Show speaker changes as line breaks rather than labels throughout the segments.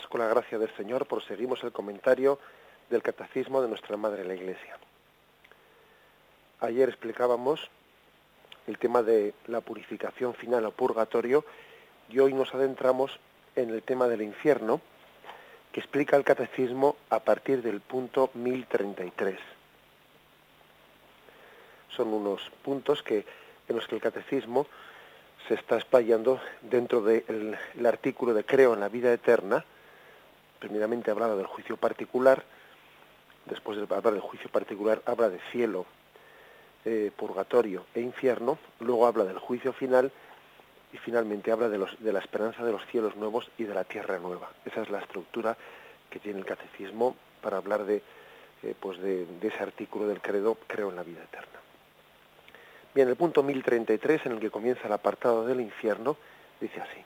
Con la gracia del Señor, proseguimos el comentario del Catecismo de nuestra Madre la Iglesia. Ayer explicábamos el tema de la purificación final o purgatorio y hoy nos adentramos en el tema del infierno que explica el Catecismo a partir del punto 1033. Son unos puntos que, en los que el Catecismo se está explayando dentro del artículo de Creo en la vida eterna, primeramente hablado del juicio particular, después de hablar del juicio particular habla de cielo, eh, purgatorio e infierno, luego habla del juicio final y finalmente habla de, los, de la esperanza de los cielos nuevos y de la tierra nueva. Esa es la estructura que tiene el catecismo para hablar de, eh, pues de ese artículo del credo Creo en la vida eterna. Bien, el punto 1033, en el que comienza el apartado del infierno, dice así.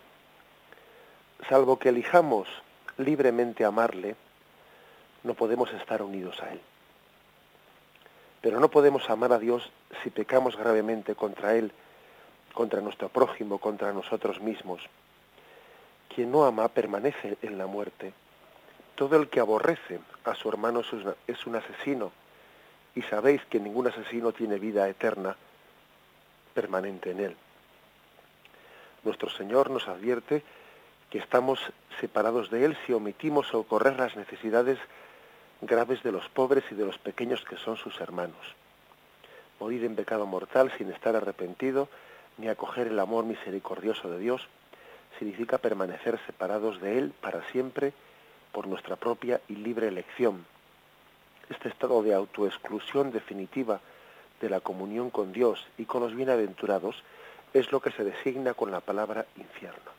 Salvo que elijamos libremente amarle, no podemos estar unidos a Él. Pero no podemos amar a Dios si pecamos gravemente contra Él, contra nuestro prójimo, contra nosotros mismos. Quien no ama permanece en la muerte. Todo el que aborrece a su hermano es un asesino, y sabéis que ningún asesino tiene vida eterna permanente en Él. Nuestro Señor nos advierte que estamos separados de Él si omitimos socorrer las necesidades graves de los pobres y de los pequeños que son sus hermanos. Morir en pecado mortal sin estar arrepentido ni acoger el amor misericordioso de Dios significa permanecer separados de Él para siempre por nuestra propia y libre elección. Este estado de autoexclusión definitiva de la comunión con Dios y con los bienaventurados es lo que se designa con la palabra infierno.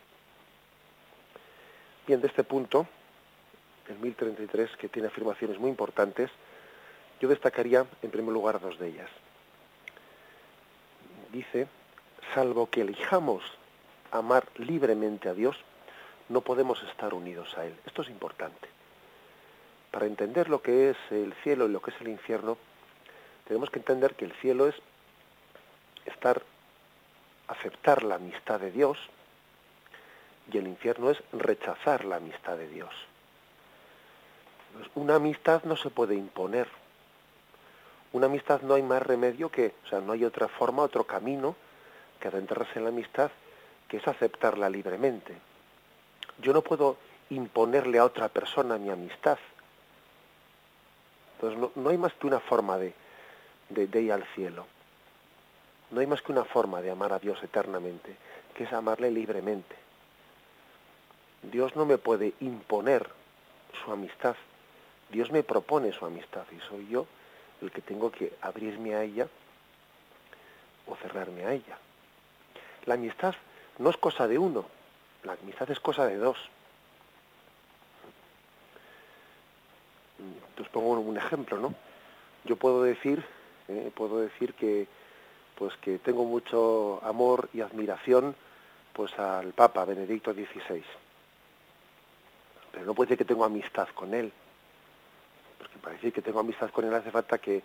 Bien, de este punto, el 1033, que tiene afirmaciones muy importantes, yo destacaría en primer lugar dos de ellas. Dice, salvo que elijamos amar libremente a Dios, no podemos estar unidos a Él. Esto es importante. Para entender lo que es el cielo y lo que es el infierno, tenemos que entender que el cielo es estar, aceptar la amistad de Dios y el infierno es rechazar la amistad de Dios. una amistad no se puede imponer. Una amistad no hay más remedio que, o sea, no hay otra forma, otro camino que adentrarse en la amistad que es aceptarla libremente. Yo no puedo imponerle a otra persona mi amistad. Entonces no hay más que una forma de, de, ir al cielo. No hay más que una forma de amar a Dios eternamente, que es amarle libremente. Dios no me puede imponer su amistad. Dios me propone su amistad y soy yo el que tengo que abrirme a ella o cerrarme a ella. La amistad no es cosa de uno, la amistad es cosa de dos. Os pongo un ejemplo, ¿no? Yo puedo decir ¿eh? puedo decir que pues que tengo mucho amor y admiración pues al Papa Benedicto XVI. No puede decir que tengo amistad con él. Porque para decir que tengo amistad con él hace falta que,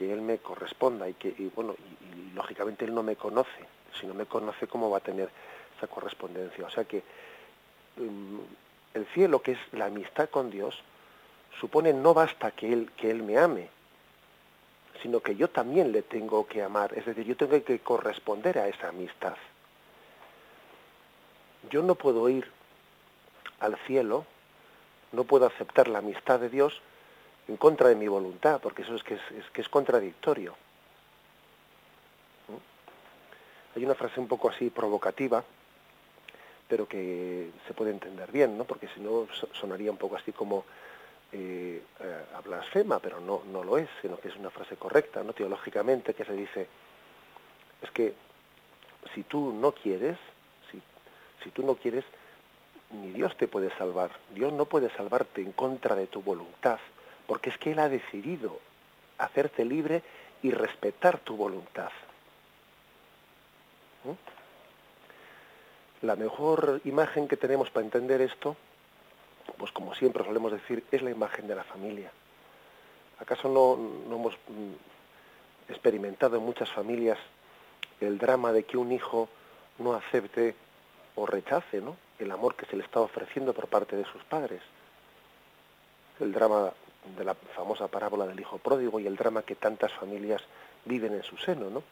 él me corresponda y que, bueno, y, lógicamente él no me conoce. Si no me conoce, ¿cómo va a tener esa correspondencia? O sea que mm, el cielo, que es la amistad con Dios, supone no basta que él, que él me ame, sino que yo también le tengo que amar, es decir, yo tengo que corresponder a esa amistad. Yo no puedo ir al cielo, no puedo aceptar la amistad de Dios en contra de mi voluntad, porque eso es que es, que es contradictorio. Hay una frase un poco así provocativa, pero que se puede entender bien, ¿no? porque si no sonaría un poco así como eh, eh, a blasfema, pero no, no lo es, sino que es una frase correcta, ¿no? teológicamente, que se dice, es que si tú no quieres, si, si tú no quieres, ni Dios te puede salvar. Dios no puede salvarte en contra de tu voluntad, porque es que Él ha decidido hacerte libre y respetar tu voluntad. ¿Mm? La mejor imagen que tenemos para entender esto, pues como siempre solemos decir, es la imagen de la familia. ¿Acaso no, no hemos mm, experimentado en muchas familias el drama de que un hijo no acepte o rechace ¿no? el amor que se le está ofreciendo por parte de sus padres. El drama de la famosa parábola del hijo pródigo y el drama que tantas familias viven en su seno, ¿no?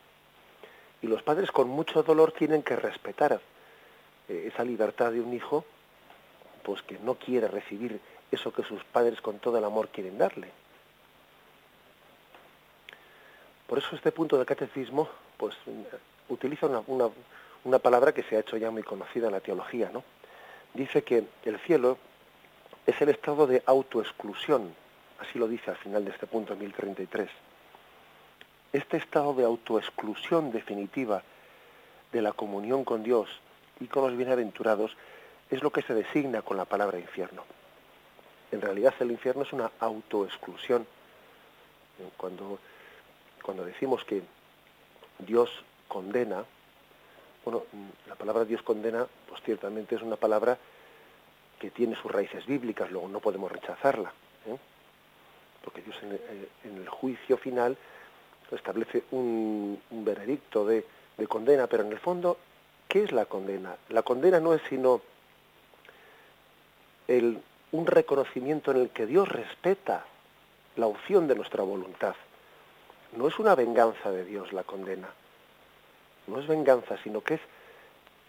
Y los padres con mucho dolor tienen que respetar eh, esa libertad de un hijo, pues que no quiere recibir eso que sus padres con todo el amor quieren darle. Por eso este punto del catecismo, pues utiliza una, una, una palabra que se ha hecho ya muy conocida en la teología, ¿no? Dice que el cielo es el estado de autoexclusión, así lo dice al final de este punto 1033. Este estado de autoexclusión definitiva de la comunión con Dios y con los bienaventurados es lo que se designa con la palabra infierno. En realidad el infierno es una autoexclusión. Cuando, cuando decimos que Dios condena, bueno, la palabra Dios condena, pues ciertamente es una palabra que tiene sus raíces bíblicas, luego no podemos rechazarla, ¿eh? porque Dios en, el juicio final establece un, veredicto de, condena, pero en el fondo, ¿qué es la condena? La condena no es sino el, un reconocimiento en el que Dios respeta la opción de nuestra voluntad. No es una venganza de Dios la condena no es venganza, sino que es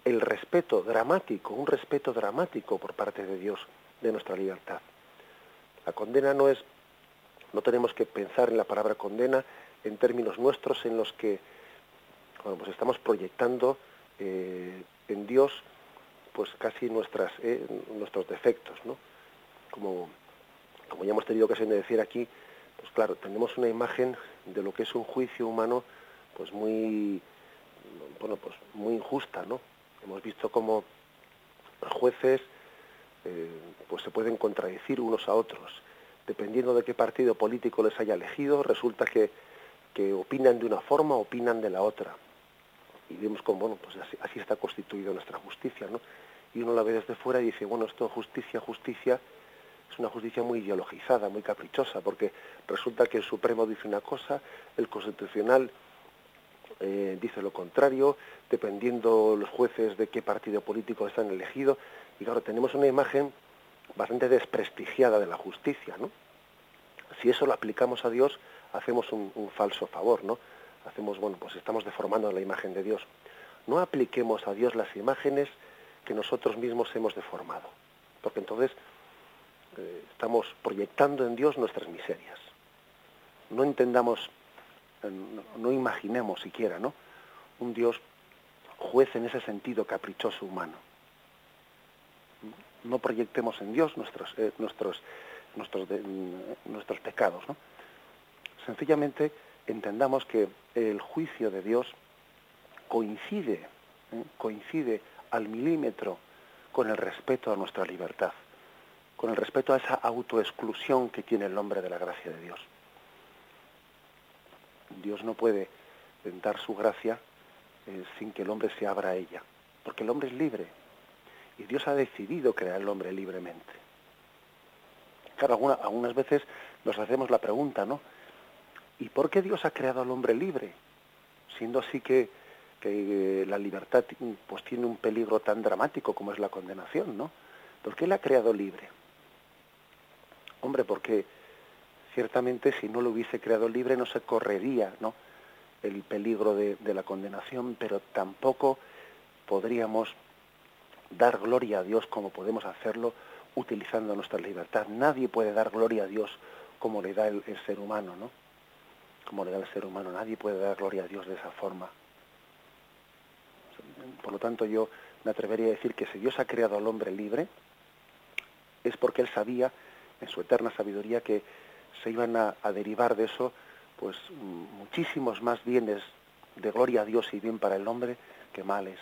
el respeto dramático, un respeto dramático por parte de Dios de nuestra libertad. La condena no es, no tenemos que pensar en la palabra condena en términos nuestros en los que pues estamos proyectando eh, en Dios pues casi nuestras, eh, nuestros defectos, ¿no? Como, como ya hemos tenido ocasión de decir aquí, pues claro, tenemos una imagen de lo que es un juicio humano pues muy bueno, pues muy injusta, ¿no? Hemos visto cómo los jueces eh, pues se pueden contradecir unos a otros. Dependiendo de qué partido político les haya elegido, resulta que, que opinan de una forma, opinan de la otra. Y vemos cómo, bueno, pues así, está constituida nuestra justicia, ¿no? Y uno la ve desde fuera y dice, bueno, esto justicia, justicia, es una justicia muy ideologizada, muy caprichosa, porque resulta que el Supremo dice una cosa, el Constitucional eh, dice lo contrario, dependiendo los jueces de qué partido político están elegidos. Y claro, tenemos una imagen bastante desprestigiada de la justicia, ¿no? Si eso lo aplicamos a Dios, hacemos un, falso favor, ¿no? Hacemos, bueno, pues estamos deformando la imagen de Dios. No apliquemos a Dios las imágenes que nosotros mismos hemos deformado, porque entonces eh, estamos proyectando en Dios nuestras miserias. No entendamos no, imaginemos siquiera, ¿no? Un Dios juez en ese sentido caprichoso humano. No proyectemos en Dios nuestros, eh, nuestros, nuestros, nuestros pecados, ¿no? Sencillamente entendamos que el juicio de Dios coincide, ¿eh? coincide al milímetro con el respeto a nuestra libertad, con el respeto a esa autoexclusión que tiene el hombre de la gracia de Dios. Dios no puede dar su gracia eh, sin que el hombre se abra a ella, porque el hombre es libre y Dios ha decidido crear al hombre libremente. Claro, algunas veces nos hacemos la pregunta, ¿no? ¿Y por qué Dios ha creado al hombre libre? Siendo así que, que la libertad pues, tiene un peligro tan dramático como es la condenación, ¿no? ¿Por qué la ha creado libre? Hombre, porque ciertamente si no lo hubiese creado libre no se correría ¿no? el peligro de, la condenación, pero tampoco podríamos dar gloria a Dios como podemos hacerlo utilizando nuestra libertad. Nadie puede dar gloria a Dios como le da el, ser humano, ¿no? Como le da el ser humano. Nadie puede dar gloria a Dios de esa forma. Por lo tanto, yo me atrevería a decir que si Dios ha creado al hombre libre, es porque Él sabía, en su eterna sabiduría, que se iban a, derivar de eso pues muchísimos más bienes de gloria a Dios y bien para el hombre que mal es.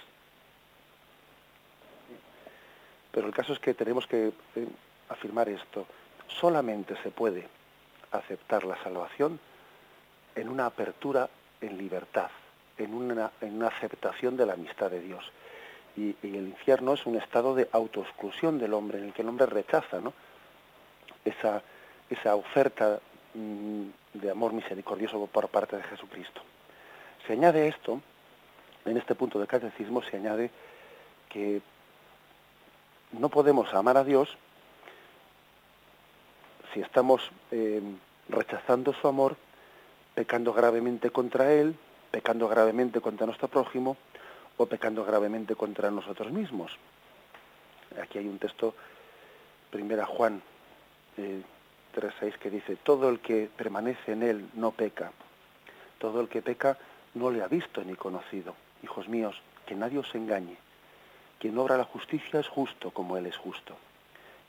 Pero el caso es que tenemos que eh, afirmar esto. Solamente se puede aceptar la salvación en una apertura en libertad, en una, en una aceptación de la amistad de Dios. Y, el infierno es un estado de autoexclusión del hombre, en el que el hombre rechaza ¿no? esa, esa oferta mm, de amor misericordioso por parte de Jesucristo. Se añade esto, en este punto de catecismo se añade que no podemos amar a Dios si estamos eh, rechazando su amor, pecando gravemente contra Él, pecando gravemente contra nuestro prójimo o pecando gravemente contra nosotros mismos. Aquí hay un texto, primera Juan eh, 3.6, que dice, todo el que permanece en Él no peca, todo el que peca no le ha visto ni conocido. Hijos míos, que nadie os engañe. Quien obra la justicia es justo como Él es justo.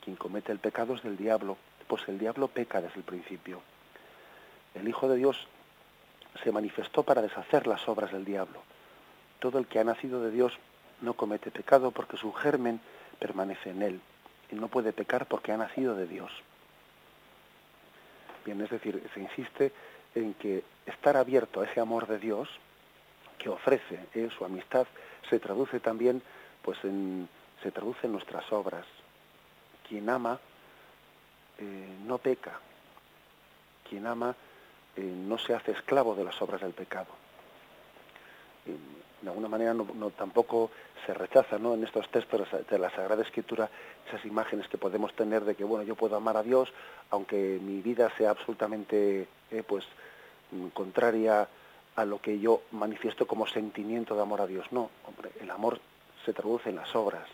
Quien comete el pecado es del diablo, pues el diablo peca desde el principio. El Hijo de Dios se manifestó para deshacer las obras del diablo. Todo el que ha nacido de Dios no comete pecado porque su germen permanece en él y no puede pecar porque ha nacido de Dios. Bien, es decir, se insiste en que estar abierto a ese amor de Dios que ofrece eh, su amistad se traduce también pues en, se traduce en nuestras obras. Quien ama eh, no peca. Quien ama eh, no se hace esclavo de las obras del pecado. De alguna manera no, tampoco se rechaza ¿no? en estos textos de la Sagrada Escritura esas imágenes que podemos tener de que bueno yo puedo amar a Dios aunque mi vida sea absolutamente eh, pues contraria a lo que yo manifiesto como sentimiento de amor a Dios. No, hombre, el amor se traduce en las obras.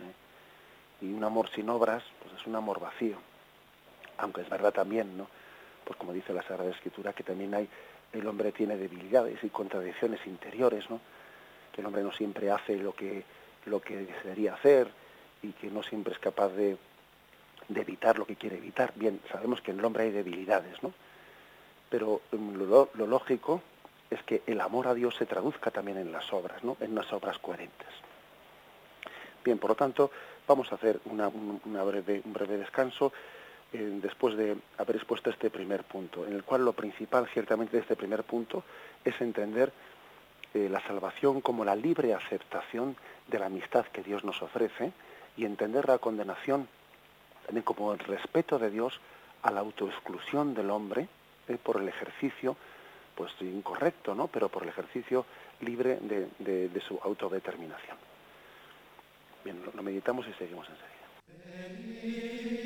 ¿eh? Y un amor sin obras, pues es un amor vacío. Aunque es verdad también, ¿no? Pues como dice la Sagrada Escritura, que también hay, el hombre tiene debilidades y contradicciones interiores, ¿no? Que el hombre no siempre hace lo que, lo que desearía hacer y que no siempre es capaz de, de evitar lo que quiere evitar. Bien, sabemos que en el hombre hay debilidades, ¿no? Pero mm, lo, lógico es que el amor a Dios se traduzca también en las obras, ¿no? En unas obras coherentes. Bien, por lo tanto, vamos a hacer una, breve, un breve descanso eh, después de haber expuesto este primer punto, en el cual lo principal, ciertamente, de este primer punto es entender eh, la salvación como la libre aceptación de la amistad que Dios nos ofrece y entender la condenación también como el respeto de Dios a la autoexclusión del hombre eh, por el ejercicio, pues incorrecto, ¿no? Pero por el ejercicio libre de su autodeterminación. Bien, lo, meditamos y seguimos enseguida.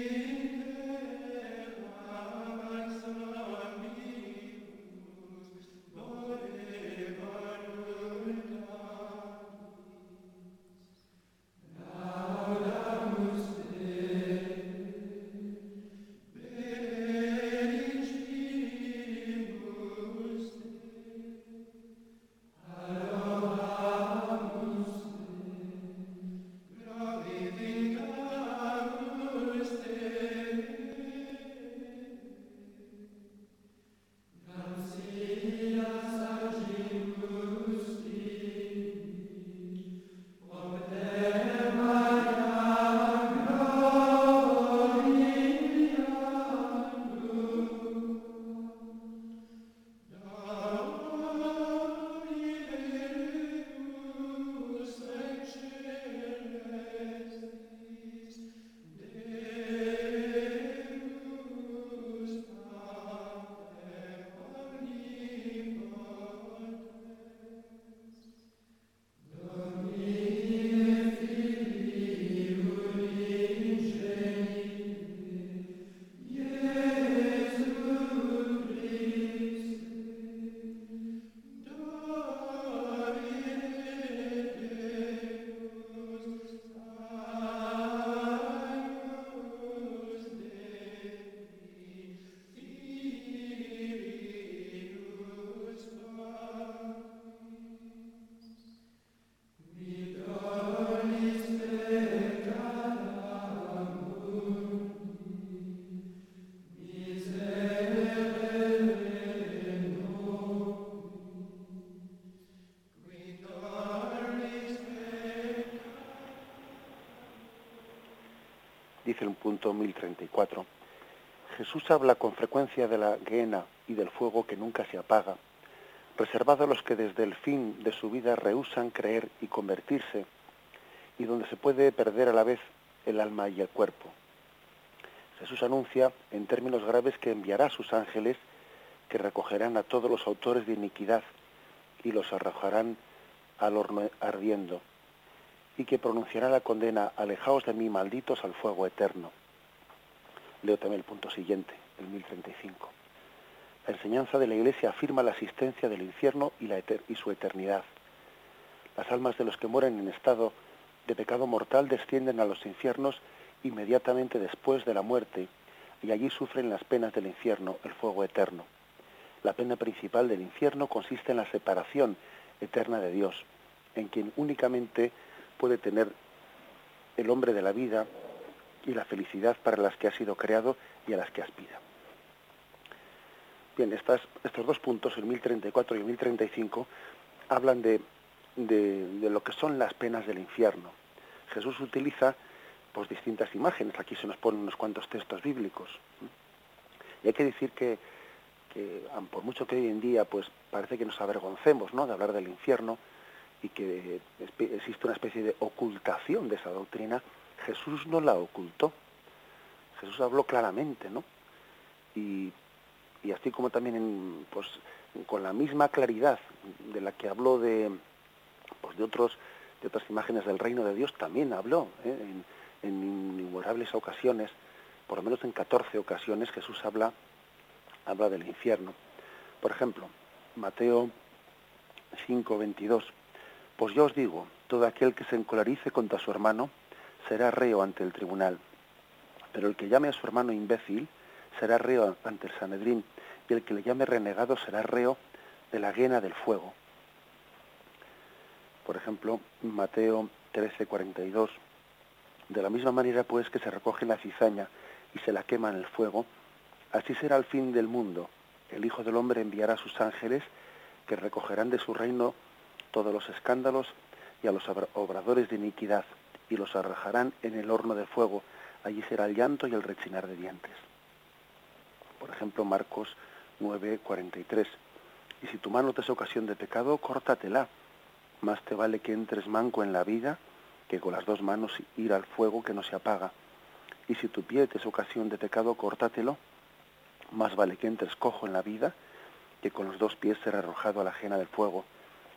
Punto 1034. Jesús habla con frecuencia de la guena y del fuego que nunca se apaga, reservado a los que desde el fin de su vida rehusan creer y convertirse, y donde se puede perder a la vez el alma y el cuerpo. Jesús anuncia en términos graves que enviará a sus ángeles que recogerán a todos los autores de iniquidad y los arrojarán al horno ardiendo, y que pronunciará la condena, alejaos de mí, malditos, al fuego eterno. Leo también el punto siguiente, el 1035. La enseñanza de la Iglesia afirma la existencia del infierno y, y su eternidad. Las almas de los que mueren en estado de pecado mortal descienden a los infiernos inmediatamente después de la muerte y allí sufren las penas del infierno, el fuego eterno. La pena principal del infierno consiste en la separación eterna de Dios, en quien únicamente puede tener el hombre de la vida y la felicidad para las que ha sido creado y a las que aspira. Bien, estas, estos dos puntos, el 1034 y el 1035, hablan de, de, lo que son las penas del infierno. Jesús utiliza pues, distintas imágenes, aquí se nos ponen unos cuantos textos bíblicos. Y hay que decir que, que, por mucho que hoy en día pues, parece que nos avergoncemos ¿no? de hablar del infierno y que existe una especie de ocultación de esa doctrina, Jesús no la ocultó. Jesús habló claramente, ¿no? Y, así como también pues, con la misma claridad de la que habló de, pues, de, otros, de otras imágenes del reino de Dios, también habló ¿eh? en, en, innumerables ocasiones, por lo menos en 14 ocasiones, Jesús habla, habla del infierno. Por ejemplo, Mateo 5, 22. Pues yo os digo, todo aquel que se encolarice contra su hermano, será reo ante el tribunal. Pero el que llame a su hermano imbécil será reo ante el Sanedrín, y el que le llame renegado será reo de la guena del fuego. Por ejemplo, Mateo 13:42. De la misma manera, pues, que se recoge la cizaña y se la quema en el fuego, así será el fin del mundo. El Hijo del Hombre enviará a sus ángeles que recogerán de su reino todos los escándalos y a los obradores de iniquidad y los arrojarán en el horno de fuego. Allí será el llanto y el rechinar de dientes. Por ejemplo, Marcos 9, 43. Y si tu mano te es ocasión de pecado, córtatela. Más te vale que entres manco en la vida que con las dos manos ir al fuego que no se apaga. Y si tu pie te es ocasión de pecado, córtatelo. Más vale que entres cojo en la vida que con los dos pies ser arrojado a la ajena del fuego,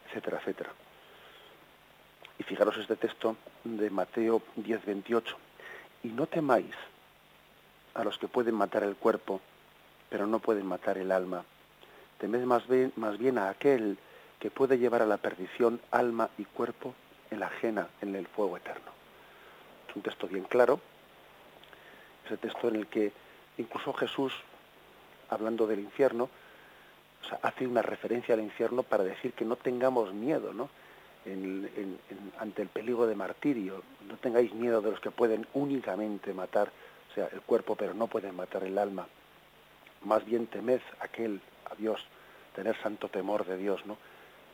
etcétera, etcétera. Y fijaros este texto de Mateo 10, 28. Y no temáis a los que pueden matar el cuerpo, pero no pueden matar el alma. Temed más bien, a aquel que puede llevar a la perdición alma y cuerpo en la ajena, en el fuego eterno. Es un texto bien claro, ese texto en el que incluso Jesús, hablando del infierno, hace una referencia al infierno para decir que no tengamos miedo, ¿no? Ante el peligro de martirio. No tengáis miedo de los que pueden únicamente matar, o sea, el cuerpo, pero no pueden matar el alma. Más bien temed aquel, a Dios, tener santo temor de Dios, ¿no?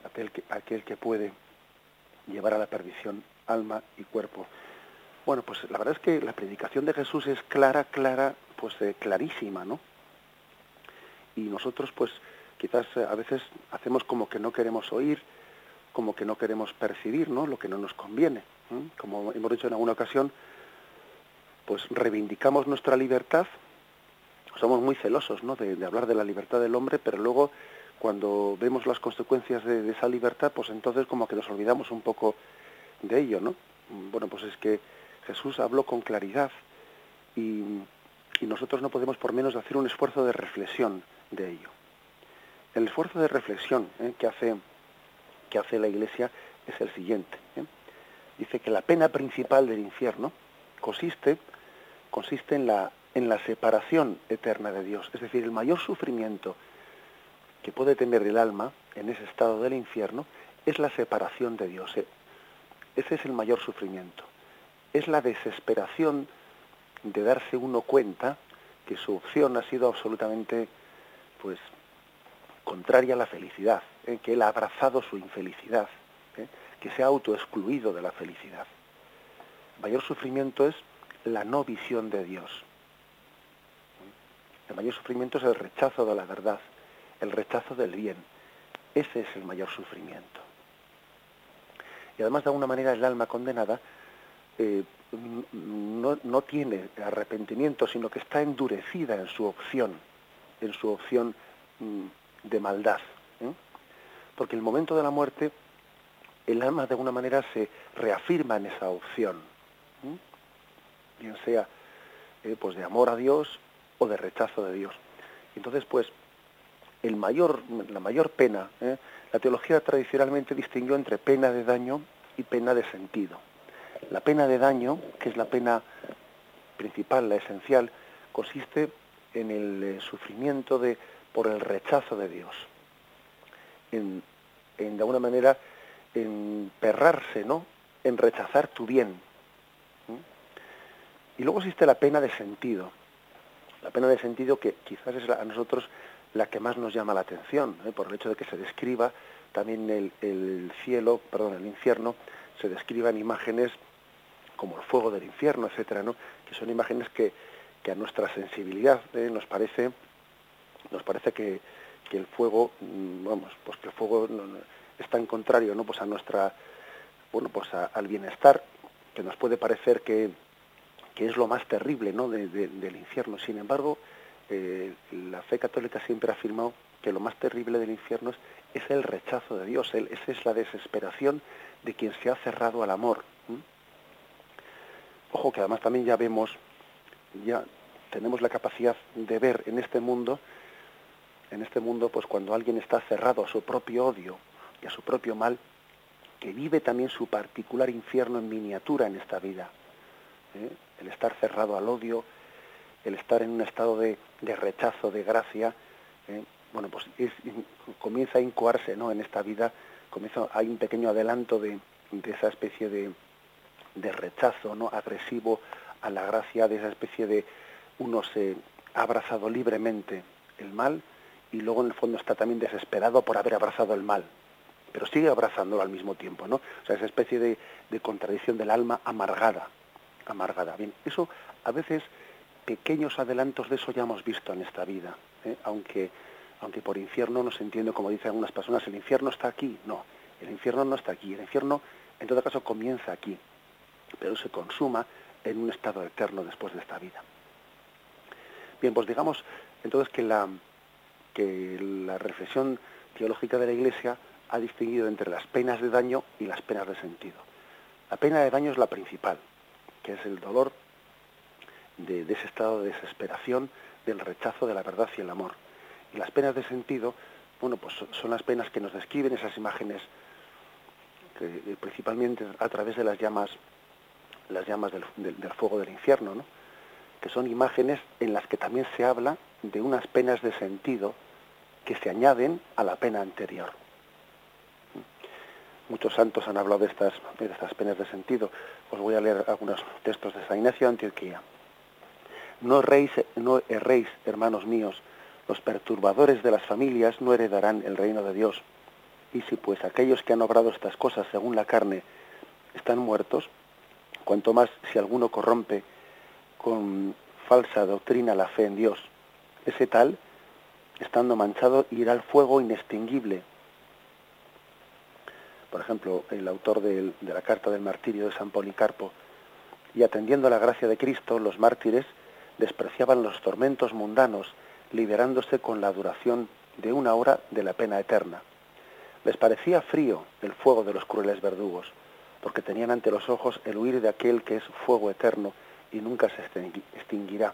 Aquel que, aquel que puede llevar a la perdición alma y cuerpo. Bueno, pues la verdad es que la predicación de Jesús es clara, clara, pues eh, clarísima, ¿no? Y nosotros, pues, quizás eh, a veces hacemos como que no queremos oír, como que no queremos percibir ¿no? lo que no nos conviene. Como hemos dicho en alguna ocasión, pues reivindicamos nuestra libertad, somos muy celosos ¿no? de, hablar de la libertad del hombre, pero luego cuando vemos las consecuencias de, esa libertad, pues entonces como que nos olvidamos un poco de ello, ¿no? Bueno, pues es que Jesús habló con claridad y, nosotros no podemos por menos hacer un esfuerzo de reflexión de ello. El esfuerzo de reflexión ¿eh? que hace que hace la Iglesia es el siguiente. ¿eh? Dice que la pena principal del infierno consiste, consiste en, la, en la separación eterna de Dios. Es decir, el mayor sufrimiento que puede tener el alma en ese estado del infierno es la separación de Dios. ¿eh? Ese es el mayor sufrimiento. Es la desesperación de darse uno cuenta que su opción ha sido absolutamente pues contraria a la felicidad, ¿eh? que él ha abrazado su infelicidad, ¿eh? que se ha autoexcluido de la felicidad. El mayor sufrimiento es la no visión de Dios. El mayor sufrimiento es el rechazo de la verdad, el rechazo del bien. Ese es el mayor sufrimiento. Y además, de alguna manera, el alma condenada eh, no, no, tiene arrepentimiento, sino que está endurecida en su opción, en su opción mm, de maldad. ¿Eh? Porque en el momento de la muerte, el alma de alguna manera se reafirma en esa opción, ¿eh? bien sea pues de amor a Dios o de rechazo de Dios. Entonces, pues, la mayor pena, la teología tradicionalmente distinguió entre pena de daño y pena de sentido. La pena de daño, que es la pena principal, la esencial, consiste en el eh, sufrimiento de, por el rechazo de Dios. En, de alguna manera, en perrarse, ¿no? En rechazar tu bien. Y luego existe la pena de sentido. La pena de sentido que quizás es a nosotros la que más nos llama la atención, ¿eh? por el hecho de que se describa también el, el cielo, perdón, el infierno, se describan imágenes como el fuego del infierno, etcétera, ¿no? que son imágenes que, que a nuestra sensibilidad ¿eh? nos parece nos parece que, que, el fuego mm, vamos pues que el fuego es tan contrario no pues a nuestra bueno pues al bienestar que nos puede parecer que, que es lo más terrible ¿no? del infierno. Sin embargo eh, la fe católica siempre ha afirmado que lo más terrible del infierno es, es el rechazo de Dios, esa es la desesperación de quien se ha cerrado al amor, Ojo que además también ya vemos, ya tenemos la capacidad de ver en este mundo, en este mundo, pues cuando alguien está cerrado a su propio odio y a su propio mal, que vive también su particular infierno en miniatura en esta vida. ¿eh? El estar cerrado al odio, el estar en un estado de, rechazo, de gracia, ¿eh? bueno, pues comienza a incoarse ¿no? en esta vida, comienza, hay un pequeño adelanto de esa especie de, de rechazo no agresivo a la gracia de esa especie de uno se ha abrazado libremente el mal y luego en el fondo está también desesperado por haber abrazado el mal pero sigue abrazándolo al mismo tiempo no o sea esa especie de, contradicción del alma amargada amargada bien eso a veces pequeños adelantos de eso ya hemos visto en esta vida ¿eh? aunque aunque por infierno no se entiende como dicen algunas personas el infierno está aquí no el infierno no está aquí el infierno en todo caso comienza aquí pero se consuma en un estado eterno después de esta vida. Bien, pues digamos entonces que la, que la reflexión teológica de la Iglesia ha distinguido entre las penas de daño y las penas de sentido. La pena de daño es la principal, que es el dolor de, ese estado de desesperación, del rechazo de la verdad y el amor. Y las penas de sentido, bueno, pues son las penas que nos describen esas imágenes, que, principalmente a través de las llamas las llamas del, fuego del infierno, ¿no? que son imágenes en las que también se habla de unas penas de sentido que se añaden a la pena anterior. Muchos santos han hablado de estas, de estas penas de sentido. Os voy a leer algunos textos de San Ignacio de Antioquía. No erréis, no erréis, hermanos míos, los perturbadores de las familias no heredarán el reino de Dios. Y si pues aquellos que han obrado estas cosas según la carne están muertos, cuanto más si alguno corrompe con falsa doctrina la fe en Dios. Ese tal, estando manchado, irá al fuego inextinguible. Por ejemplo, el autor de, la carta del martirio de San Policarpo, y atendiendo a la gracia de Cristo, los mártires despreciaban los tormentos mundanos, liberándose con la duración de una hora de la pena eterna. Les parecía frío el fuego de los crueles verdugos porque tenían ante los ojos el huir de aquel que es fuego eterno y nunca se extinguirá.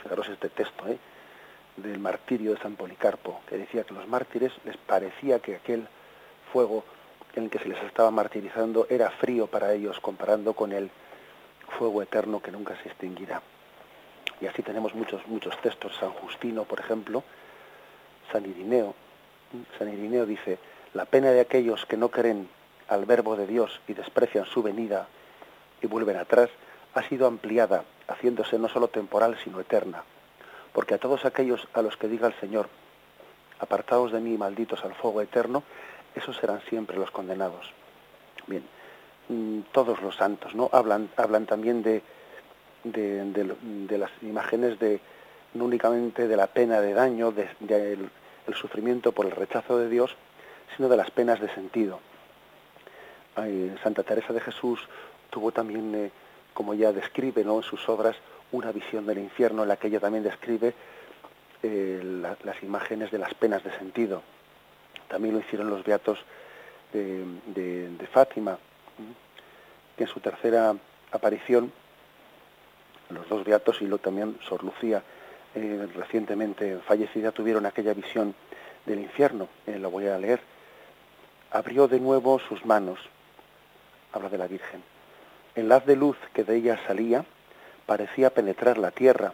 Fijaros este texto ¿eh? Del martirio de San Policarpo, que decía que los mártires les parecía que aquel fuego en el que se les estaba martirizando era frío para ellos comparando con el fuego eterno que nunca se extinguirá. Y así tenemos muchos, muchos textos. San Justino, por ejemplo, San Irineo. San Irineo dice, la pena de aquellos que no creen al verbo de Dios y desprecian su venida y vuelven atrás, ha sido ampliada, haciéndose no solo temporal, sino eterna. Porque a todos aquellos a los que diga el Señor, apartados de mí, malditos al fuego eterno, esos serán siempre los condenados. Bien, mm, todos los santos, ¿no? Hablan, hablan también de, de, las imágenes de no únicamente de la pena de daño, del de, el, sufrimiento por el rechazo de Dios, sino de las penas de sentido. Santa Teresa de Jesús tuvo también, eh, como ya describe ¿no? en sus obras, una visión del infierno en la que ella también describe eh, las imágenes de las penas de sentido. También lo hicieron los beatos de, Fátima, que en su tercera aparición los dos beatos y lo también Sor Lucía, eh, recientemente fallecida, tuvieron aquella visión del infierno, eh, lo voy a leer. Abrió de nuevo sus manos, habla de la Virgen. El haz de luz que de ella salía parecía penetrar la tierra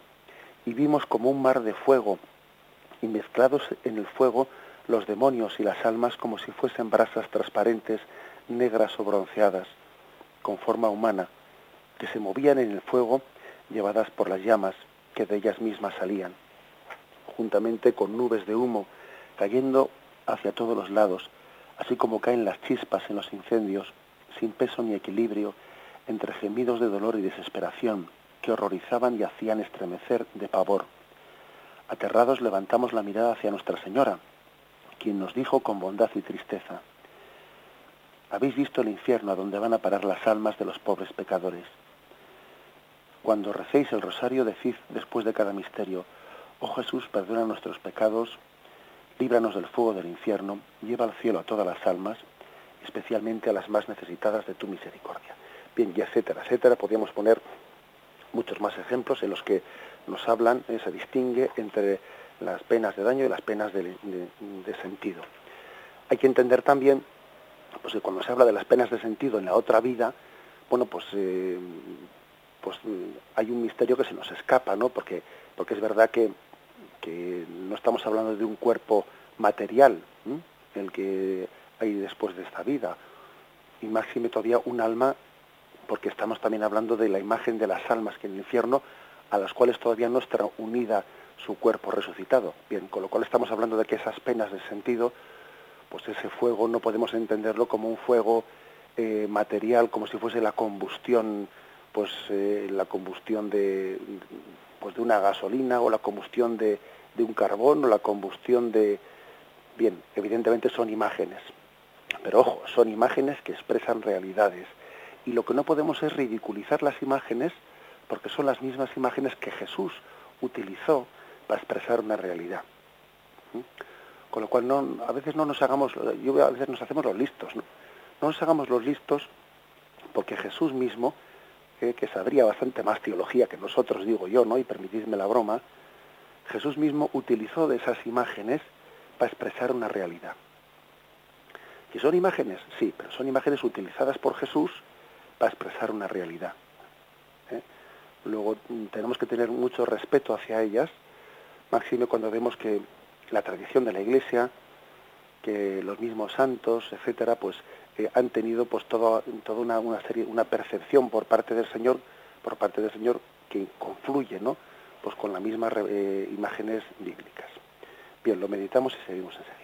y vimos como un mar de fuego y mezclados en el fuego los demonios y las almas como si fuesen brasas transparentes, negras o bronceadas, con forma humana, que se movían en el fuego llevadas por las llamas que de ellas mismas salían, juntamente con nubes de humo cayendo hacia todos los lados, así como caen las chispas en los incendios, sin peso ni equilibrio, entre gemidos de dolor y desesperación, que horrorizaban y hacían estremecer de pavor. Aterrados levantamos la mirada hacia Nuestra Señora, quien nos dijo con bondad y tristeza, Habéis visto el infierno a donde van a parar las almas de los pobres pecadores. Cuando recéis el rosario, decid después de cada misterio, oh Jesús, perdona nuestros pecados, líbranos del fuego del infierno, lleva al cielo a todas las almas, especialmente a las más necesitadas de tu misericordia. Bien, y etcétera, etcétera, podríamos poner muchos más ejemplos en los que nos hablan, eh, se distingue entre las penas de daño y las penas de, sentido. Hay que entender también pues, que cuando se habla de las penas de sentido en la otra vida, bueno, pues eh, pues mm, hay un misterio que se nos escapa, ¿no? Porque, porque es verdad que, no estamos hablando de un cuerpo material, el que hay después de esta vida, y máxime todavía un alma, porque estamos también hablando de la imagen de las almas que en el infierno, a las cuales todavía no está unida su cuerpo resucitado. Bien, con lo cual estamos hablando de que esas penas de sentido, pues ese fuego no podemos entenderlo como un fuego eh, material, como si fuese la combustión pues eh, la combustión de, pues de una gasolina o la combustión de, de un carbón o la combustión de... Bien, evidentemente son imágenes, pero ojo, son imágenes que expresan realidades. Y lo que no podemos es ridiculizar las imágenes porque son las mismas imágenes que Jesús utilizó para expresar una realidad. ¿Mm? Con lo cual no, a veces no nos hagamos, yo a veces nos hacemos los listos, ¿no? No nos hagamos los listos porque Jesús mismo que, sabría bastante más teología que nosotros, digo yo, ¿no? Y permitidme la broma, Jesús mismo utilizó de esas imágenes para expresar una realidad. ¿Y son imágenes? Sí, pero son imágenes utilizadas por Jesús para expresar una realidad. ¿eh? Luego mm, tenemos que tener mucho respeto hacia ellas, máxime cuando vemos que la tradición de la Iglesia, que los mismos santos, etcétera, pues han tenido pues toda, una, serie, una percepción por parte del Señor, por parte del Señor que confluye, ¿no? Pues con las mismas eh, imágenes bíblicas. Bien, lo meditamos y seguimos enseguida.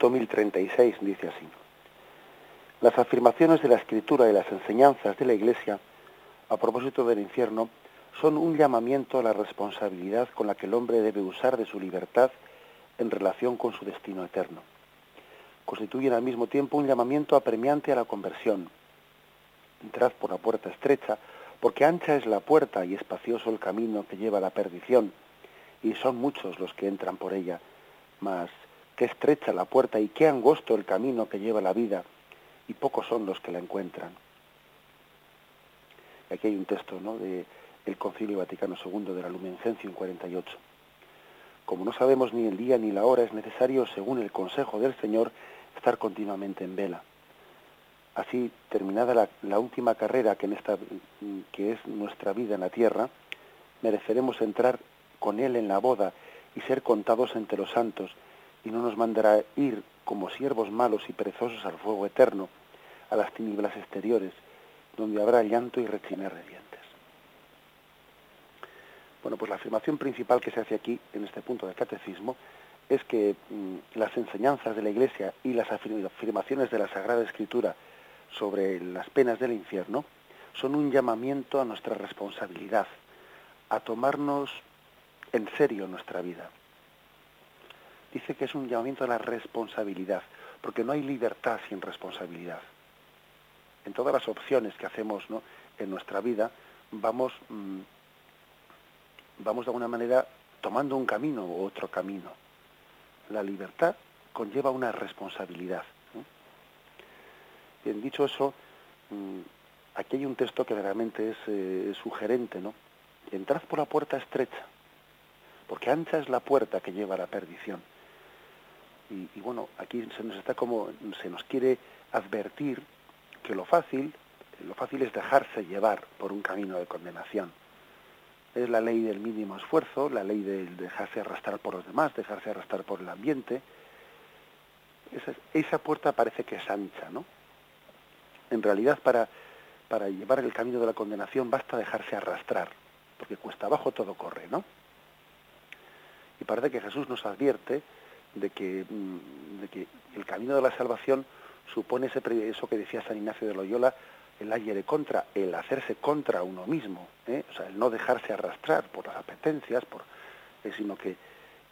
Punto 1036 dice así. Las afirmaciones de la Escritura y las enseñanzas de la Iglesia a propósito del infierno son un llamamiento a la responsabilidad con la que el hombre debe usar de su libertad en relación con su destino eterno. Constituyen al mismo tiempo un llamamiento apremiante a la conversión. Entrad por la puerta estrecha, porque ancha es la puerta y espacioso el camino que lleva a la perdición, y son muchos los que entran por ella, mas qué estrecha la puerta y qué angosto el camino que lleva la vida, y pocos son los que la encuentran. Aquí hay un texto ¿no? de el Concilio Vaticano II de la Lumen Gentium 48. Como no sabemos ni el día ni la hora, es necesario, según el consejo del Señor, estar continuamente en vela. Así, terminada la, la última carrera que, en esta, que es nuestra vida en la tierra, mereceremos entrar con Él en la boda y ser contados entre los santos, y no nos mandará ir como siervos malos y perezosos al fuego eterno, a las tinieblas exteriores, donde habrá llanto y rechinar de dientes. Bueno, pues la afirmación principal que se hace aquí, en este punto del catecismo, es que mm, las enseñanzas de la Iglesia y las afirmaciones de la Sagrada Escritura sobre las penas del infierno son un llamamiento a nuestra responsabilidad, a tomarnos en serio nuestra vida. Dice que es un llamamiento a la responsabilidad, porque no hay libertad sin responsabilidad. En todas las opciones que hacemos en nuestra vida, vamos, mm, vamos de alguna manera tomando un camino u otro camino. La libertad conlleva una responsabilidad. Bien, dicho eso, mm, aquí hay un texto que realmente es eh, sugerente, ¿no? Entrad por la puerta estrecha, porque ancha es la puerta que lleva a la perdición. Y, bueno, aquí se nos está como, se nos quiere advertir que lo fácil, lo fácil es dejarse llevar por un camino de condenación. Es la ley del mínimo esfuerzo, la ley del dejarse arrastrar por los demás, dejarse arrastrar por el ambiente. Esa, esa puerta parece que es ancha, ¿no? En realidad, para, para llevar el camino de la condenación basta dejarse arrastrar, porque cuesta abajo todo corre, ¿no? Y parece que Jesús nos advierte de que, mm, de que el camino de la salvación supone ese, eso que decía San Ignacio de Loyola, el aire contra, el hacerse contra uno mismo, ¿eh? o sea, el no dejarse arrastrar por las apetencias, por, eh, sino que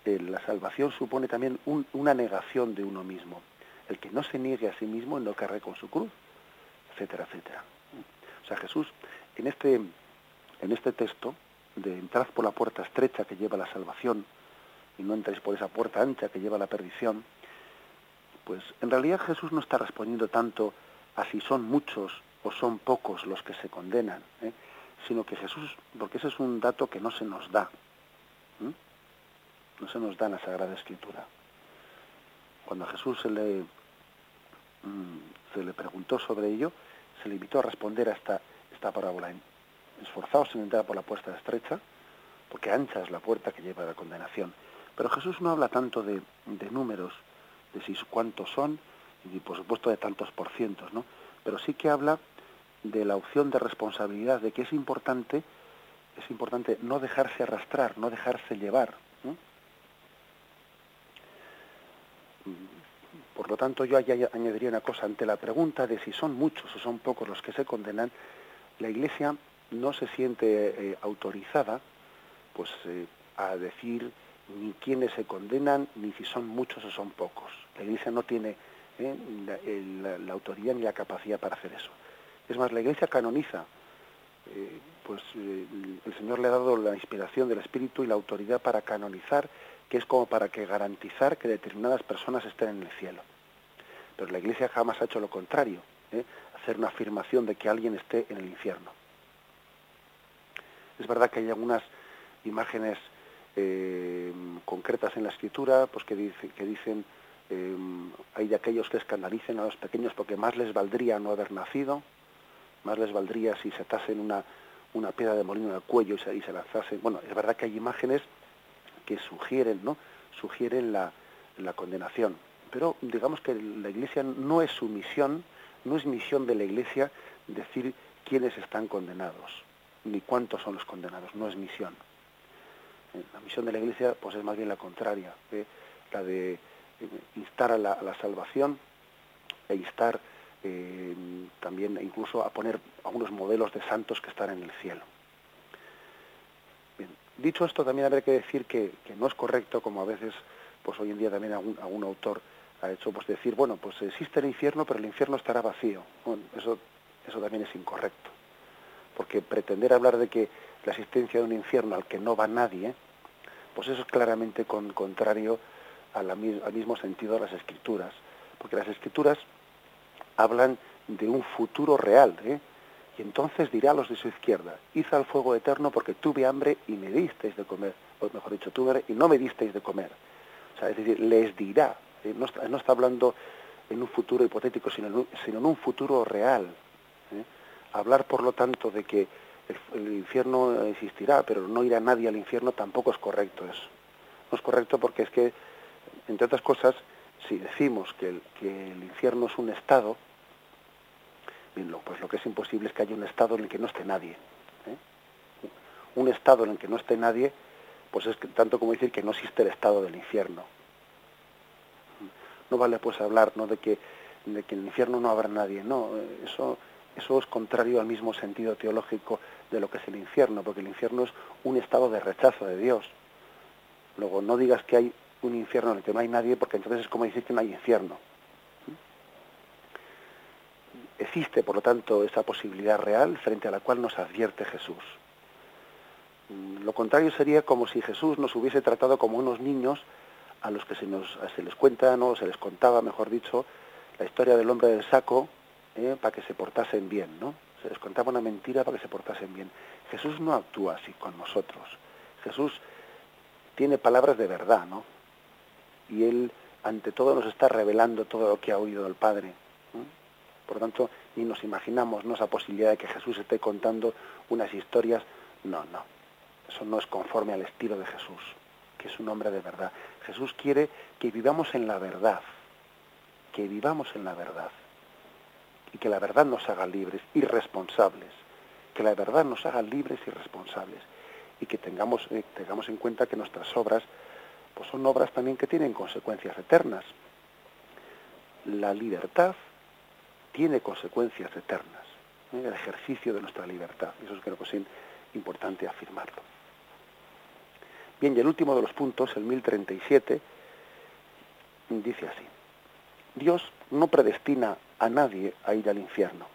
eh, la salvación supone también una negación de uno mismo. El que no se niegue a sí mismo no cargue con su cruz, etcétera, etcétera. O sea, Jesús, en este, en este texto, de entrar por la puerta estrecha que lleva la salvación, y no entréis por esa puerta ancha que lleva a la perdición, pues en realidad Jesús no está respondiendo tanto a si son muchos o son pocos los que se condenan, ¿eh? sino que Jesús, porque ese es un dato que no se nos da, no se nos da en la Sagrada Escritura. Cuando a Jesús se le, mm, se le preguntó sobre ello, se le invitó a responder a esta, esta parábola. Esforzaos en entrar por la puerta estrecha, porque ancha es la puerta que lleva a la condenación. Pero Jesús no habla tanto de, de números, de si cuántos son y por supuesto de tantos por cientos, ¿no? Pero sí que habla de la opción de responsabilidad, de que es importante, es importante no dejarse arrastrar, no dejarse llevar. Por lo tanto, yo añadiría una cosa, ante la pregunta de si son muchos o son pocos los que se condenan, la Iglesia no se siente eh, autorizada pues, eh, a decir ni quiénes se condenan, ni si son muchos o son pocos. La Iglesia no tiene eh, la, autoridad ni la capacidad para hacer eso. Es más, la Iglesia canoniza, eh, pues eh, el Señor le ha dado la inspiración del Espíritu y la autoridad para canonizar, que es como para que garantizar que determinadas personas estén en el cielo. Pero la Iglesia jamás ha hecho lo contrario, hacer una afirmación de que alguien esté en el infierno. Es verdad que hay algunas imágenes eh, concretas en la escritura, pues que, dice, que dicen eh, hay de aquellos que escandalicen a los pequeños porque más les valdría no haber nacido, más les valdría si se atasen una, una piedra de molino en el cuello y se, y se lanzasen. Bueno, es verdad que hay imágenes que sugieren, ¿no? Sugieren la, la condenación. Pero digamos que la Iglesia no es su misión, no es misión de la Iglesia decir quiénes están condenados, ni cuántos son los condenados, no es misión. La misión de la Iglesia pues es más bien la contraria, ¿eh? la de eh, instar a la, salvación e instar eh, también incluso a poner algunos modelos de santos que están en el cielo. dicho esto, también habría que decir que, no es correcto, como a veces pues hoy en día también algún, algún autor ha hecho pues decir, bueno, pues existe el infierno, pero el infierno estará vacío. Bueno, eso, eso también es incorrecto. Porque pretender hablar de que la existencia de un infierno al que no va nadie, pues eso es claramente con, contrario al mismo sentido de las escrituras. Porque las escrituras hablan de un futuro real, ¿eh? y entonces dirá a los de su izquierda, hizo al fuego eterno porque tuve hambre y me disteis de comer, o mejor dicho, tuve y no me disteis de comer. O sea, es decir, les dirá, ¿eh? no, está, hablando en un futuro hipotético, sino en un, sino en un futuro real. ¿eh? Hablar, por lo tanto, de que el, infierno existirá, pero no irá nadie al infierno, tampoco es correcto eso. No es correcto porque es que, entre otras cosas, si decimos que el, que el infierno es un estado, bien, lo, pues lo que es imposible es que haya un estado en el que no esté nadie. ¿eh? Un estado en el que no esté nadie, pues es tanto como decir que no existe el estado del infierno. No vale pues hablar ¿no? de, que, de que en el infierno no habrá nadie. No, eso, eso es contrario al mismo sentido teológico de lo que es el infierno, porque el infierno es un estado de rechazo de Dios. Luego, no digas que hay un infierno en el que no hay nadie, porque entonces es como decir que no hay infierno. Existe, por lo tanto, esa posibilidad real frente a la cual nos advierte Jesús. Lo contrario sería como si Jesús nos hubiese tratado como unos niños a los que se, nos, se les cuenta, ¿no? se les contaba, mejor dicho, la historia del hombre del saco ¿eh? para que se portasen bien, ¿no? Se les contaba una mentira para que se portasen bien. Jesús no actúa así con nosotros. Jesús tiene palabras de verdad, ¿no? Y Él, ante todo, nos está revelando todo lo que ha oído del Padre. Por lo tanto, ni nos imaginamos esa posibilidad de que Jesús esté contando unas historias. No, no. Eso no es conforme al estilo de Jesús, que es un hombre de verdad. Jesús quiere que vivamos en la verdad, que vivamos en la verdad y que la verdad nos haga libres y responsables, que la verdad nos haga libres y responsables y que tengamos, eh, tengamos en cuenta que nuestras obras pues son obras también que tienen consecuencias eternas. La libertad tiene consecuencias eternas, ¿eh? el ejercicio de nuestra libertad. Eso es creo que es importante afirmarlo. Bien, y el último de los puntos, el 1037, dice así. Dios no predestina a nadie a ir al infierno.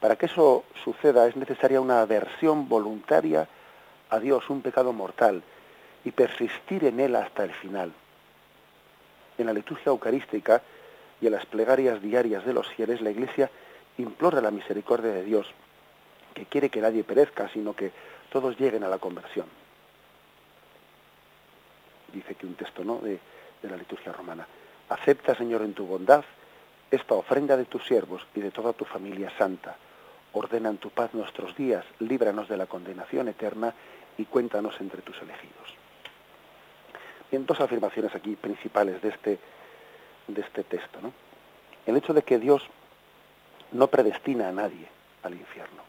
Para que eso suceda es necesaria una aversión voluntaria a Dios, un pecado mortal, y persistir en él hasta el final. En la liturgia eucarística y en las plegarias diarias de los fieles, la Iglesia implora la misericordia de Dios, que quiere que nadie perezca, sino que todos lleguen a la conversión. Dice que un texto ¿no? de, de la liturgia romana. Acepta, Señor, en tu bondad esta ofrenda de tus siervos y de toda tu familia santa. Ordena en tu paz nuestros días, líbranos de la condenación eterna y cuéntanos entre tus elegidos. Bien, dos afirmaciones aquí principales de este, de este texto. ¿no? El hecho de que Dios no predestina a nadie al infierno.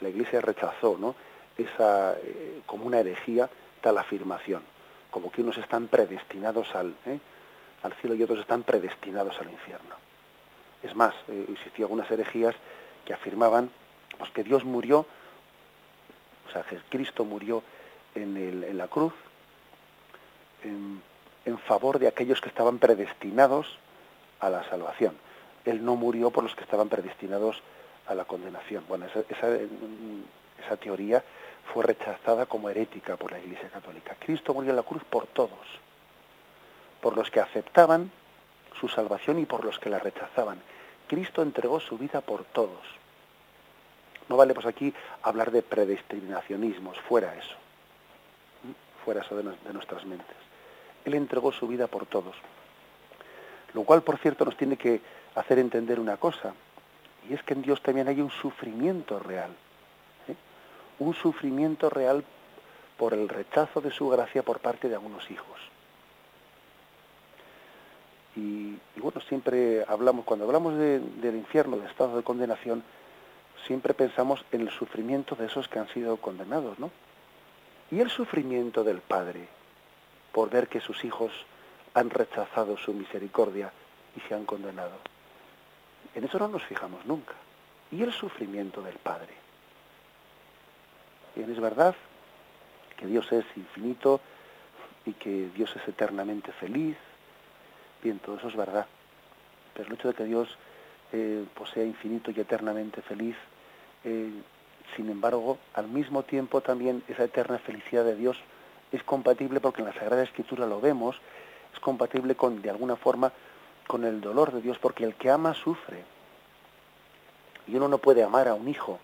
La Iglesia rechazó ¿no? esa, eh, como una herejía tal afirmación, como que unos están predestinados al, ¿eh? al cielo y otros están predestinados al infierno. Es más, eh, algunas herejías que afirmaban pues, que Dios murió, o sea, que Cristo murió en, el, en la cruz en, favor de aquellos que estaban predestinados a la salvación. Él no murió por los que estaban predestinados a la condenación. Bueno, esa, esa, esa teoría fue rechazada como herética por la Iglesia Católica. Cristo murió en la cruz por todos por los que aceptaban su salvación y por los que la rechazaban. Cristo entregó su vida por todos. No vale pues aquí hablar de predestinacionismos, fuera eso, fuera eso de, de nuestras mentes. Él entregó su vida por todos. Lo cual, por cierto, nos tiene que hacer entender una cosa, y es que en Dios también hay un sufrimiento real, ¿eh? un sufrimiento real por el rechazo de su gracia por parte de algunos hijos. Y, bueno, siempre hablamos, cuando hablamos del infierno, del estado de condenación, siempre pensamos en el sufrimiento de esos que han sido condenados, ¿no? Y el sufrimiento del Padre por ver que sus hijos han rechazado su misericordia y se han condenado. En eso no nos fijamos nunca. Y el sufrimiento del Padre. Bien, es verdad que Dios es infinito, y que Dios es eternamente feliz. Bien, todo eso es verdad. Pero el hecho de que Dios eh, pues infinito y eternamente feliz, eh, sin embargo, al mismo tiempo también esa eterna felicidad de Dios es compatible, porque en la Sagrada Escritura lo vemos, es compatible con, de alguna forma, con el dolor de Dios, porque el que ama sufre. Y uno no puede amar a un hijo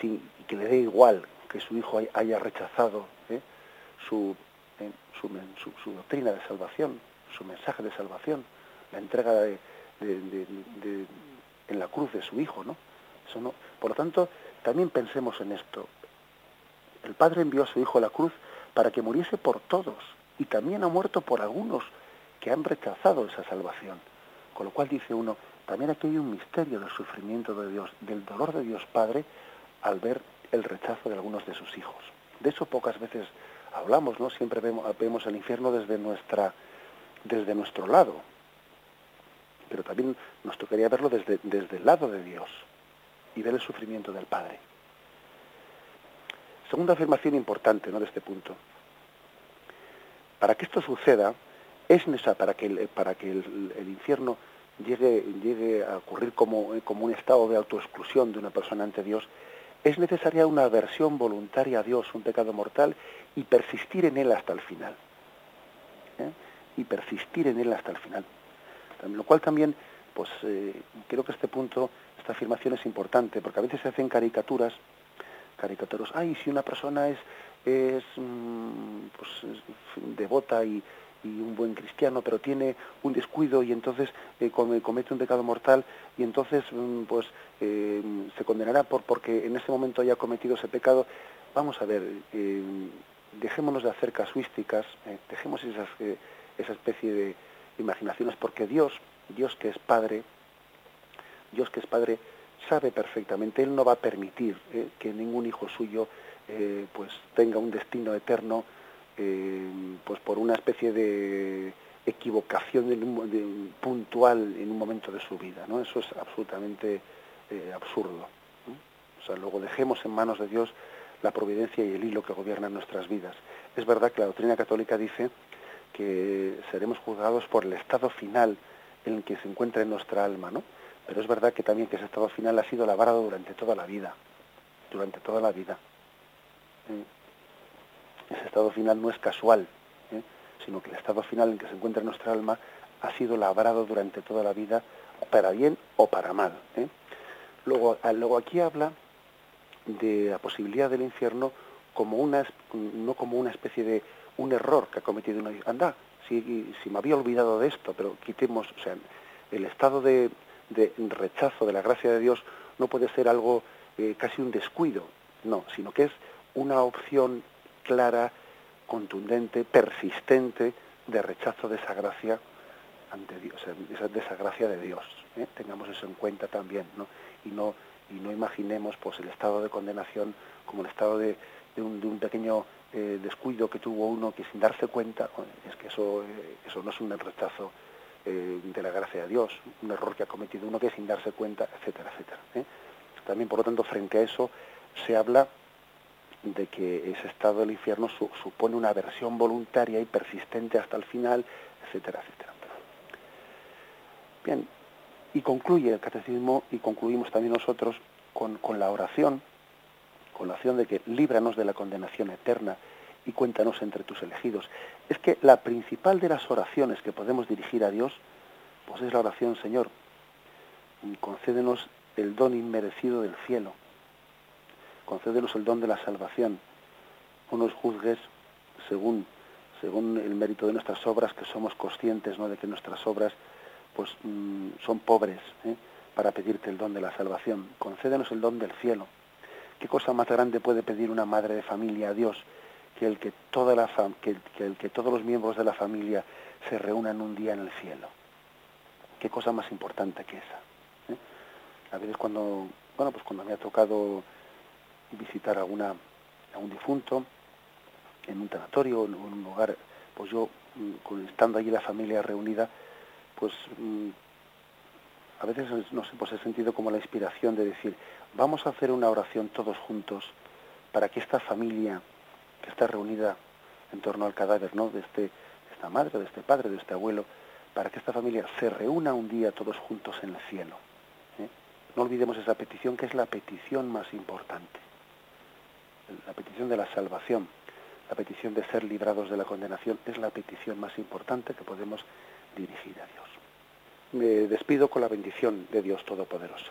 sin que le dé igual que su hijo haya rechazado ¿eh? su, su, doctrina de salvación, su mensaje de salvación, la entrega de, en la cruz de su hijo, ¿no? Eso no. Por lo tanto, también pensemos en esto. El Padre envió a su hijo a la cruz para que muriese por todos y también ha muerto por algunos que han rechazado esa salvación. Con lo cual dice uno, también aquí hay un misterio del sufrimiento de Dios, del dolor de Dios Padre al ver el rechazo de algunos de sus hijos. De eso pocas veces hablamos, ¿no? Siempre vemos, vemos el infierno desde nuestra desde nuestro lado. Pero también nos tocaría verlo desde, desde el lado de Dios y ver el sufrimiento del Padre. Segunda afirmación importante ¿no? de este punto. Para que esto suceda, es necesario, para que el, para que el, infierno llegue, llegue a ocurrir como, como un estado de autoexclusión de una persona ante Dios, es necesaria una aversión voluntaria a Dios, un pecado mortal, y persistir en él hasta el final. ¿eh? Y persistir en él hasta el final. Lo cual también, pues eh, creo que este punto, esta afirmación es importante, porque a veces se hacen caricaturas, caricaturas, ay, si una persona es, es mm, pues, devota y, y un buen cristiano, pero tiene un descuido y entonces eh, comete un pecado mortal y entonces mm, pues eh, se condenará por porque en ese momento haya cometido ese pecado. Vamos a ver, eh, dejémonos de hacer casuísticas, dejemos esas, esa especie de imaginaciones, porque Dios, Dios que es Padre, Dios que es Padre, sabe perfectamente, Él no va a permitir que ningún hijo suyo pues tenga un destino eterno eh, pues por una especie de equivocación puntual en un momento de su vida, ¿no? Eso es absolutamente eh, absurdo. O sea, luego dejemos en manos de Dios la providencia y el hilo que gobiernan nuestras vidas. Es verdad que la doctrina católica dice que seremos juzgados por el estado final en el que se encuentra en nuestra alma, ¿no? Pero es verdad que también que ese estado final ha sido labrado durante toda la vida, durante toda la vida. ¿Eh? ese estado final no es casual, ¿eh? sino que el estado final en que se encuentra nuestra alma ha sido labrado durante toda la vida, para bien o para mal. ¿eh? Luego, luego aquí habla de la posibilidad del infierno como una, no como una especie de un error que ha cometido uno. Anda, si, si me había olvidado de esto, pero quitemos, o sea, el estado de, rechazo de la gracia de Dios no puede ser algo eh, casi un descuido, no, sino que es una opción clara, contundente, persistente de rechazo de esa gracia ante Dios, de esa gracia de Dios. ¿eh? Tengamos eso en cuenta también, ¿no? Y no y no imaginemos pues el estado de condenación como el estado de, un, pequeño eh, descuido que tuvo uno que sin darse cuenta, es que eso, eh, eso no es un rechazo de la gracia de Dios, un error que ha cometido uno que sin darse cuenta, etcétera, etcétera. También, por lo tanto, frente a eso se habla de que ese estado del infierno supone una aversión voluntaria y persistente hasta el final, etcétera, etcétera. Bien, y concluye el catecismo y concluimos también nosotros con, con la oración, con la oración de que líbranos de la condenación eterna y cuéntanos entre tus elegidos. Es que la principal de las oraciones que podemos dirigir a Dios, pues es la oración, Señor, concédenos el don inmerecido del cielo concédenos el don de la salvación, no nos juzgues según, según el mérito de nuestras obras, que somos conscientes ¿no? de que nuestras obras pues, mm, son pobres ¿eh? para pedirte el don de la salvación. Concédenos el don del cielo. ¿Qué cosa más grande puede pedir una madre de familia a Dios que el que, todos los miembros de la familia se reúnan un día en el cielo? ¿Qué cosa más importante que esa? ¿eh? A veces cuando, bueno, pues cuando me ha tocado visitar a, un difunto en un tanatorio, en un lugar, pues yo, mm, estando allí la familia reunida, pues mm, a veces, no sé, pues he sentido como la inspiración de decir, vamos a hacer una oración todos juntos para que esta familia que está reunida en torno al cadáver ¿no? de, este, esta madre, de este padre, de este abuelo, para que esta familia se reúna un día todos juntos en el cielo. ¿eh? No olvidemos esa petición que es la petición más importante, la petición de la salvación, la petición de ser librados de la condenación es la petición más importante que podemos dirigir a Dios. Me despido con la bendición de Dios Todopoderoso.